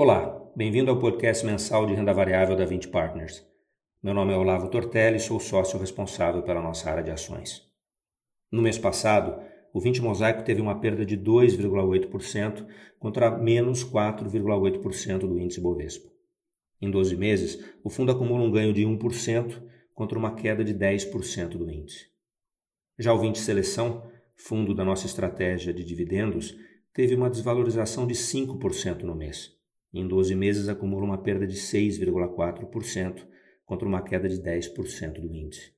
Olá, bem-vindo ao podcast mensal de renda variável da 20 Partners. Meu nome é Olavo Tortelli e sou sócio responsável pela nossa área de ações. No mês passado, o 20 Mosaico teve uma perda de 2,8% contra menos 4,8% do índice Bovespa. Em 12 meses, o fundo acumula um ganho de 1% contra uma queda de 10% do índice. Já o 20 Seleção, fundo da nossa estratégia de dividendos, teve uma desvalorização de 5% no mês em 12 meses acumula uma perda de 6,4% contra uma queda de 10% do índice.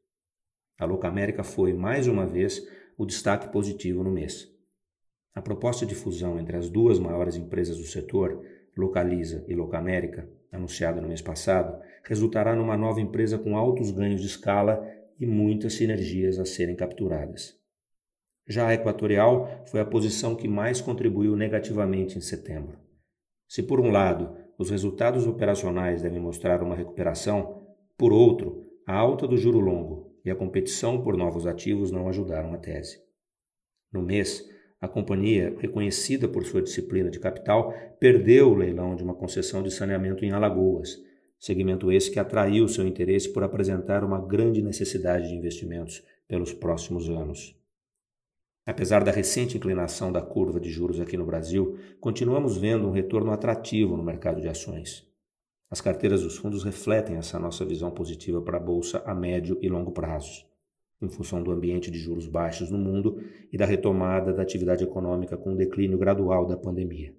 A Locamérica foi, mais uma vez, o destaque positivo no mês. A proposta de fusão entre as duas maiores empresas do setor, Localiza e Locamérica, anunciada no mês passado, resultará numa nova empresa com altos ganhos de escala e muitas sinergias a serem capturadas. Já a Equatorial foi a posição que mais contribuiu negativamente em setembro. Se, por um lado, os resultados operacionais devem mostrar uma recuperação, por outro, a alta do juro longo e a competição por novos ativos não ajudaram a tese. No mês, a companhia, reconhecida por sua disciplina de capital, perdeu o leilão de uma concessão de saneamento em Alagoas, segmento esse que atraiu seu interesse por apresentar uma grande necessidade de investimentos pelos próximos anos. Apesar da recente inclinação da curva de juros aqui no Brasil, continuamos vendo um retorno atrativo no mercado de ações. As carteiras dos fundos refletem essa nossa visão positiva para a bolsa a médio e longo prazos, em função do ambiente de juros baixos no mundo e da retomada da atividade econômica com o declínio gradual da pandemia.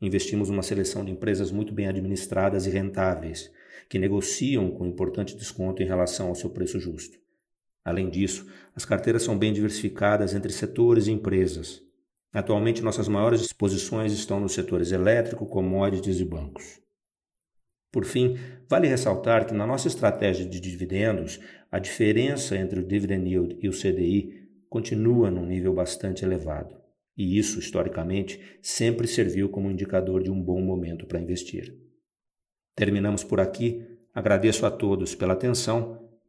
Investimos uma seleção de empresas muito bem administradas e rentáveis, que negociam com importante desconto em relação ao seu preço justo. Além disso, as carteiras são bem diversificadas entre setores e empresas. Atualmente, nossas maiores exposições estão nos setores elétrico, commodities e bancos. Por fim, vale ressaltar que na nossa estratégia de dividendos, a diferença entre o dividend yield e o CDI continua num nível bastante elevado. E isso, historicamente, sempre serviu como indicador de um bom momento para investir. Terminamos por aqui. Agradeço a todos pela atenção